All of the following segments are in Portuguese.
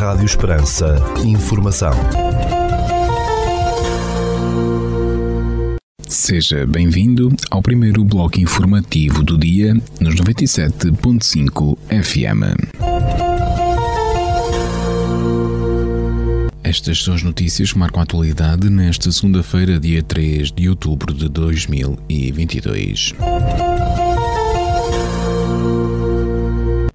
Rádio Esperança. Informação. Seja bem-vindo ao primeiro bloco informativo do dia nos 97.5 FM. Estas são as notícias que marcam a atualidade nesta segunda-feira, dia 3 de outubro de 2022.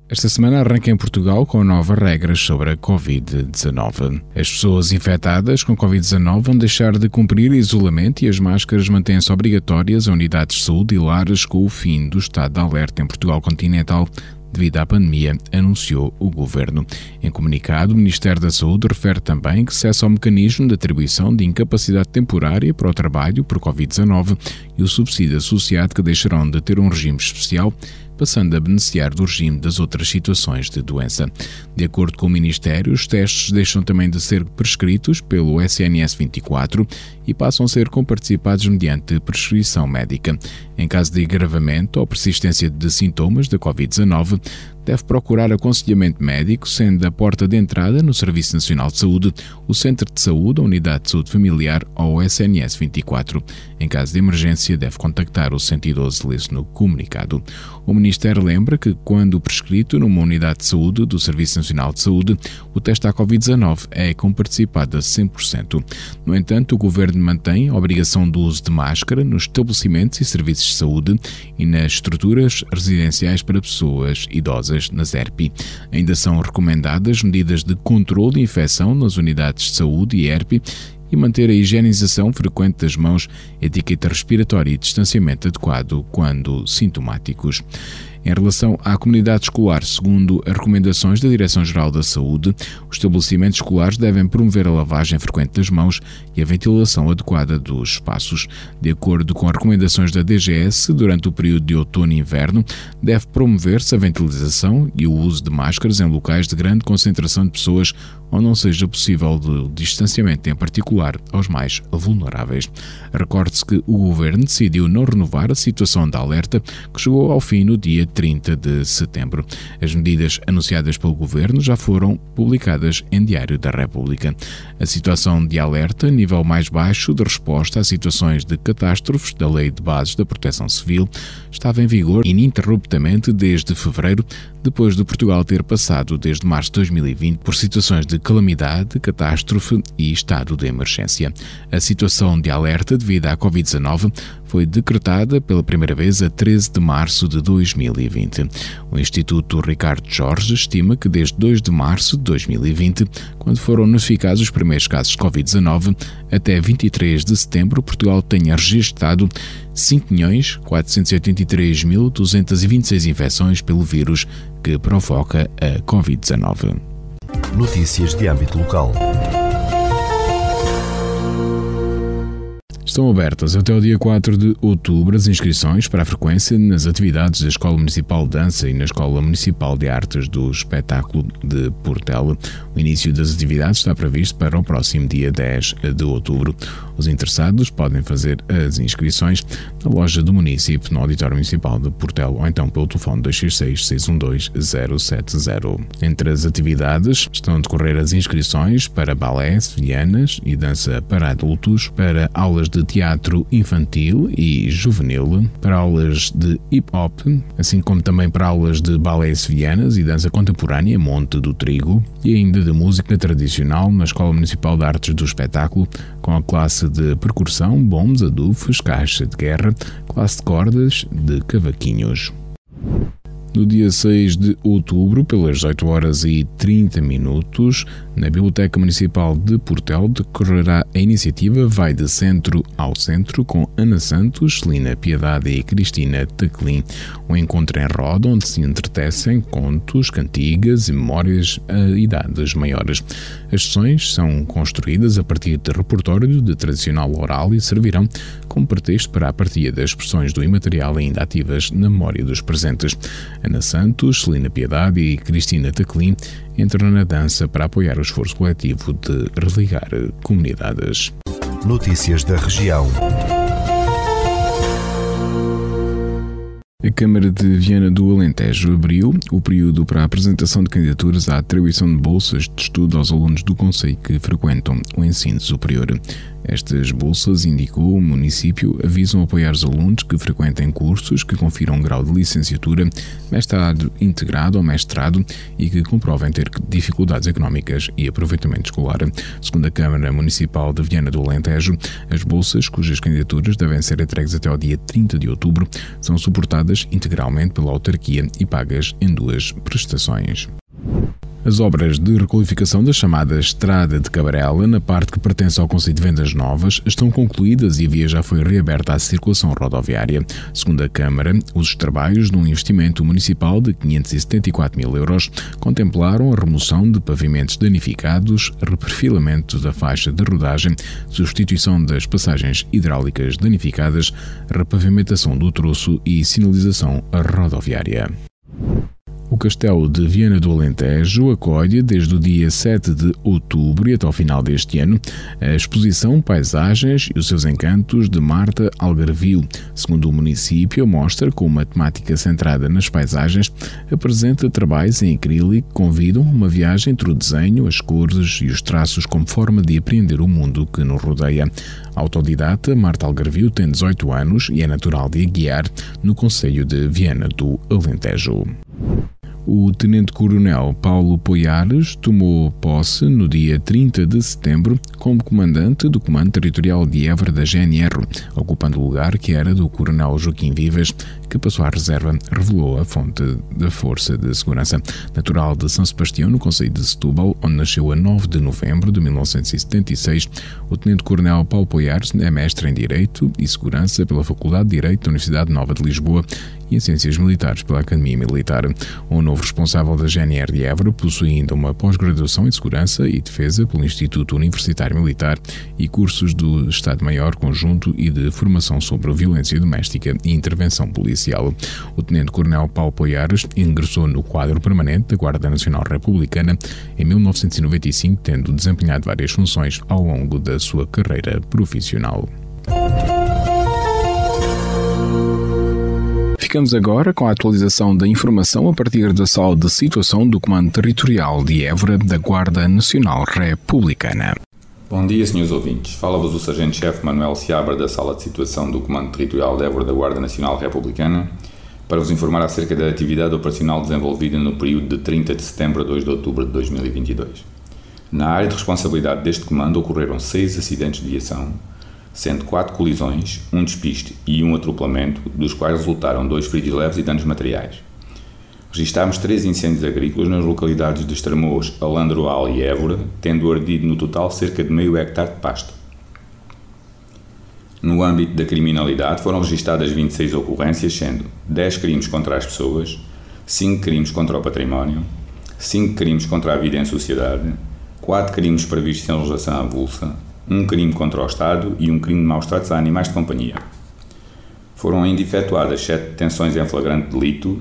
Esta semana arranca em Portugal com novas regras sobre a Covid-19. As pessoas infectadas com Covid-19 vão deixar de cumprir isolamento e as máscaras mantêm-se obrigatórias em unidades de saúde e lares com o fim do estado de alerta em Portugal continental devido à pandemia, anunciou o governo. Em comunicado, o Ministério da Saúde refere também que cessa o mecanismo de atribuição de incapacidade temporária para o trabalho por Covid-19 e o subsídio associado que deixarão de ter um regime especial passando a beneficiar do regime das outras situações de doença. De acordo com o Ministério, os testes deixam também de ser prescritos pelo SNS 24 e passam a ser comparticipados mediante prescrição médica. Em caso de agravamento ou persistência de sintomas da Covid-19, deve procurar aconselhamento médico, sendo a porta de entrada no Serviço Nacional de Saúde, o Centro de Saúde, a Unidade de Saúde Familiar ou o SNS 24. Em caso de emergência, deve contactar o 112, lê no comunicado. O Ministério lembra que, quando prescrito numa unidade de saúde do Serviço Nacional de Saúde, o teste à Covid-19 é comparticipado a 100%. No entanto, o Governo mantém a obrigação do uso de máscara nos estabelecimentos e serviços de saúde e nas estruturas residenciais para pessoas idosas, nas ERP. Ainda são recomendadas medidas de controle de infecção nas unidades de saúde e ERP e manter a higienização frequente das mãos, etiqueta respiratória e distanciamento adequado quando sintomáticos. Em relação à comunidade escolar, segundo as recomendações da Direção-Geral da Saúde, os estabelecimentos escolares devem promover a lavagem frequente das mãos e a ventilação adequada dos espaços. De acordo com as recomendações da DGS, durante o período de outono e inverno, deve promover-se a ventilação e o uso de máscaras em locais de grande concentração de pessoas ou não seja possível de distanciamento, em particular aos mais vulneráveis. Recorde-se que o governo decidiu não renovar a situação de alerta que chegou ao fim no dia 30 de setembro. As medidas anunciadas pelo governo já foram publicadas em Diário da República. A situação de alerta, nível mais baixo de resposta a situações de catástrofes da Lei de Bases da Proteção Civil, estava em vigor ininterruptamente desde fevereiro, depois de Portugal ter passado desde março de 2020 por situações de calamidade, catástrofe e estado de emergência. A situação de alerta devido à Covid-19 foi decretada pela primeira vez a 13 de março de 2020. O Instituto Ricardo Jorge estima que desde 2 de março de 2020, quando foram notificados os primeiros casos de Covid-19, até 23 de setembro, Portugal tenha registrado 5.483.226 infecções pelo vírus que provoca a Covid-19. Notícias de âmbito local. Estão abertas até o dia 4 de outubro as inscrições para a frequência nas atividades da Escola Municipal de Dança e na Escola Municipal de Artes do Espetáculo de Portela. O início das atividades está previsto para o próximo dia 10 de outubro. Os interessados podem fazer as inscrições na loja do município no Auditório Municipal de Portela ou então pelo telefone 266-612-070. Entre as atividades estão a decorrer as inscrições para balé, sevillanas e dança para adultos, para aulas de teatro infantil e juvenil, para aulas de hip hop, assim como também para aulas de balé sevillanas e dança contemporânea Monte do Trigo, e ainda de música tradicional na Escola Municipal de Artes do Espetáculo, com a classe de percussão, bombos, adufes, caixa de guerra, classe de cordas, de cavaquinhos. No dia 6 de outubro, pelas 8 horas e 30 minutos, na Biblioteca Municipal de Portel decorrerá a iniciativa Vai de Centro ao Centro com Ana Santos, Celina Piedade e Cristina Teclin. Um encontro em roda onde se entretecem contos, cantigas e memórias a idades maiores. As sessões são construídas a partir de repertório de tradicional oral e servirão como pretexto para a partilha das expressões do imaterial ainda ativas na memória dos presentes. Ana Santos, Celina Piedade e Cristina Teclin entram na dança para apoiar o esforço coletivo de religar comunidades. Notícias da região. A Câmara de Viana do Alentejo abriu o período para a apresentação de candidaturas à atribuição de bolsas de estudo aos alunos do Conselho que frequentam o ensino superior. Estas bolsas, indicou o município, avisam apoiar os alunos que frequentem cursos que confiram grau de licenciatura, mestrado integrado ou mestrado e que comprovem ter dificuldades económicas e aproveitamento escolar. Segundo a Câmara Municipal de Viana do Alentejo, as bolsas, cujas candidaturas devem ser entregues até ao dia 30 de outubro, são suportadas integralmente pela autarquia e pagas em duas prestações. As obras de requalificação da chamada Estrada de Cabarela, na parte que pertence ao Conselho de Vendas Novas, estão concluídas e a via já foi reaberta à circulação rodoviária. Segundo a Câmara, os trabalhos, num investimento municipal de 574 mil euros, contemplaram a remoção de pavimentos danificados, reperfilamento da faixa de rodagem, substituição das passagens hidráulicas danificadas, repavimentação do troço e sinalização rodoviária. O Castelo de Viana do Alentejo acolhe, desde o dia 7 de outubro e até ao final deste ano, a exposição Paisagens e os seus encantos de Marta Algarvio. Segundo o município, a mostra, com uma temática centrada nas paisagens, apresenta trabalhos em acrílico que convidam uma viagem entre o desenho, as cores e os traços como forma de apreender o mundo que nos rodeia. Autodidata, Marta Algarvio tem 18 anos e é natural de Aguiar, no Conselho de Viana do Alentejo. O tenente-coronel Paulo Poiares tomou posse no dia 30 de setembro como comandante do Comando Territorial de Évora da GNR, ocupando o lugar que era do coronel Joaquim Vives, que passou à reserva, revelou a fonte da Força de Segurança. Natural de São Sebastião, no Conselho de Setúbal, onde nasceu a 9 de novembro de 1976, o tenente-coronel Paulo Poiares é mestre em Direito e Segurança pela Faculdade de Direito da Universidade Nova de Lisboa e em Ciências Militares pela Academia Militar. O novo responsável da GNR de Évora possui ainda uma pós-graduação em Segurança e Defesa pelo Instituto Universitário Militar e cursos do Estado-Maior Conjunto e de Formação sobre Violência Doméstica e Intervenção Policial. O Tenente-Coronel Paulo Poiares ingressou no quadro permanente da Guarda Nacional Republicana em 1995, tendo desempenhado várias funções ao longo da sua carreira profissional. Ficamos agora com a atualização da informação a partir da sala de situação do Comando Territorial de Évora da Guarda Nacional Republicana. Bom dia, senhores ouvintes. Fala-vos o Sargento-Chefe Manuel Seabra da Sala de Situação do Comando Territorial de Évora da Guarda Nacional Republicana para vos informar acerca da atividade operacional desenvolvida no período de 30 de setembro a 2 de outubro de 2022. Na área de responsabilidade deste comando ocorreram seis acidentes de viação, sendo quatro colisões, um despiste e um atropelamento, dos quais resultaram dois feridos leves e danos materiais. Registámos três incêndios agrícolas nas localidades de Estremoz, Alandroal e Évora, tendo ardido no total cerca de meio hectare de pasto. No âmbito da criminalidade foram registadas 26 ocorrências, sendo 10 crimes contra as pessoas, 5 crimes contra o património, 5 crimes contra a vida em sociedade, 4 crimes previstos em legislação avulsa, um crime contra o Estado e um crime de maus tratos a animais de companhia. Foram ainda efetuadas sete detenções em flagrante delito,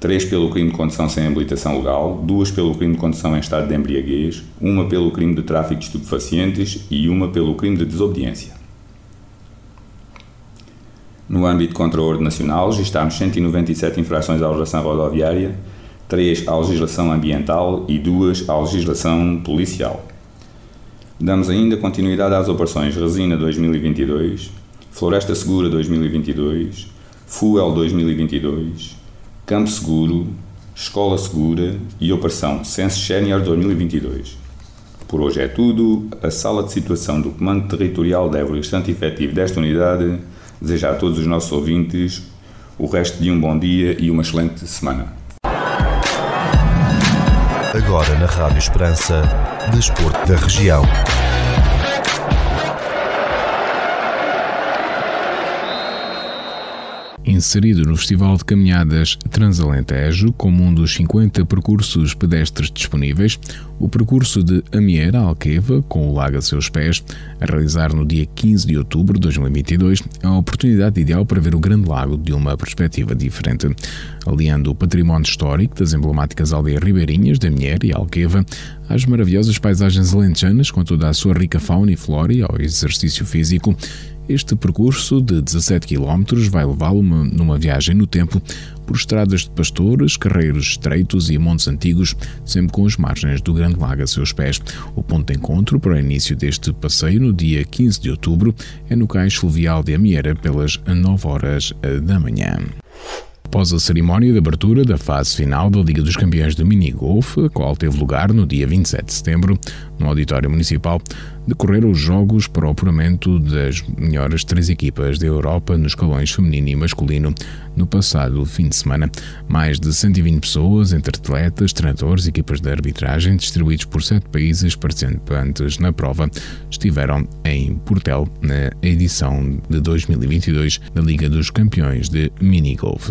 três pelo crime de condução sem habilitação legal, duas pelo crime de condução em estado de embriaguez, uma pelo crime de tráfico de estupefacientes e uma pelo crime de desobediência. No âmbito contra a ordem nacional, registámos 197 infrações à legislação rodoviária, 3 à legislação ambiental e 2 à legislação policial. Damos ainda continuidade às operações Resina 2022, Floresta Segura 2022, Fuel 2022, Campo Seguro, Escola Segura e Operação Sense Senior 2022. Por hoje é tudo. A sala de situação do Comando Territorial de Évora e o restante efetivo desta unidade deseja a todos os nossos ouvintes o resto de um bom dia e uma excelente semana. Agora na Rádio Esperança, Desporto da Região. Inserido no Festival de Caminhadas Transalentejo como um dos 50 percursos pedestres disponíveis, o percurso de Amiera Alqueva, com o lago a seus pés, a realizar no dia 15 de outubro de 2022, é a oportunidade ideal para ver o Grande Lago de uma perspectiva diferente. Aliando o património histórico das emblemáticas aldeias ribeirinhas de Amiera e Alqueva às maravilhosas paisagens alentejanas, com toda a sua rica fauna e flora e ao exercício físico. Este percurso de 17 km vai levá-lo numa viagem no tempo por estradas de pastores, carreiros estreitos e montes antigos, sempre com as margens do Grande Lago a seus pés. O ponto de encontro para o início deste passeio, no dia 15 de outubro, é no cais fluvial de Amieira, pelas 9 horas da manhã. Após a cerimónia de abertura da fase final da Liga dos Campeões de Mini Golf, a qual teve lugar no dia 27 de setembro, no Auditório Municipal, decorreram os jogos para o apuramento das melhores três equipas da Europa nos escalões feminino e masculino no passado fim de semana. Mais de 120 pessoas, entre atletas, treinadores e equipas de arbitragem, distribuídos por sete países participantes na prova, estiveram em Portel na edição de 2022 da Liga dos Campeões de Minigolf.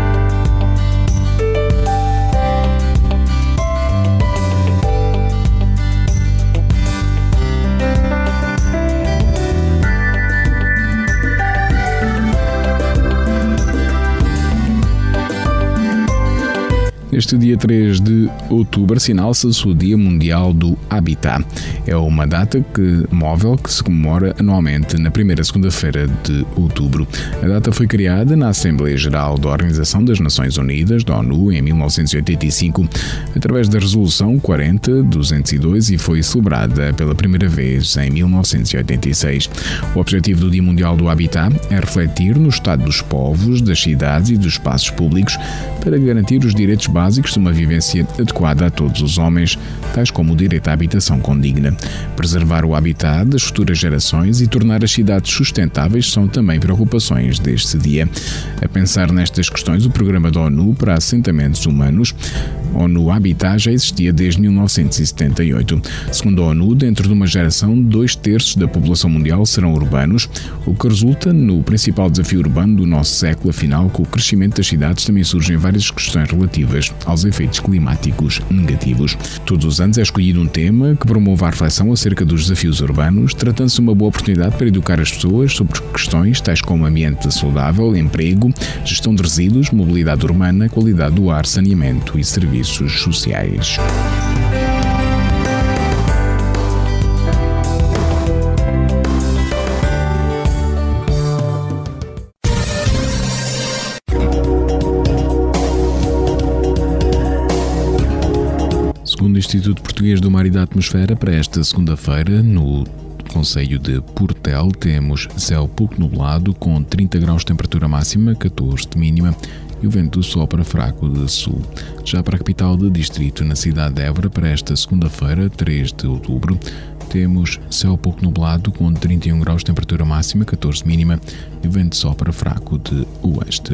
Este dia 3 de outubro assinala-se o Dia Mundial do Habitat. É uma data que, móvel que se comemora anualmente na primeira segunda-feira de outubro. A data foi criada na Assembleia Geral da Organização das Nações Unidas, da ONU, em 1985, através da Resolução 40-202 e foi celebrada pela primeira vez em 1986. O objetivo do Dia Mundial do Habitat é refletir no estado dos povos, das cidades e dos espaços públicos para garantir os direitos básicos básicos de uma vivência adequada a todos os homens, tais como o direito à habitação condigna. Preservar o habitat das futuras gerações e tornar as cidades sustentáveis são também preocupações deste dia. A pensar nestas questões, o Programa da ONU para Assentamentos Humanos, ONU Habitat, já existia desde 1978. Segundo a ONU, dentro de uma geração, dois terços da população mundial serão urbanos, o que resulta no principal desafio urbano do nosso século. Afinal, com o crescimento das cidades também surgem várias questões relativas aos efeitos climáticos negativos. Todos os anos é escolhido um tema que promova a reflexão acerca dos desafios urbanos, tratando-se de uma boa oportunidade para educar as pessoas sobre questões tais como ambiente saudável, emprego, gestão de resíduos, mobilidade urbana, qualidade do ar, saneamento e serviços sociais. Instituto Português do Mar e da Atmosfera, para esta segunda-feira, no Conselho de Portel, temos céu pouco nublado, com 30 graus de temperatura máxima, 14 de mínima, e o vento sopra fraco de sul. Já para a capital do distrito, na cidade de Évora, para esta segunda-feira, 3 de outubro, temos céu pouco nublado, com 31 graus de temperatura máxima, 14 de mínima, e o vento sopra fraco de oeste.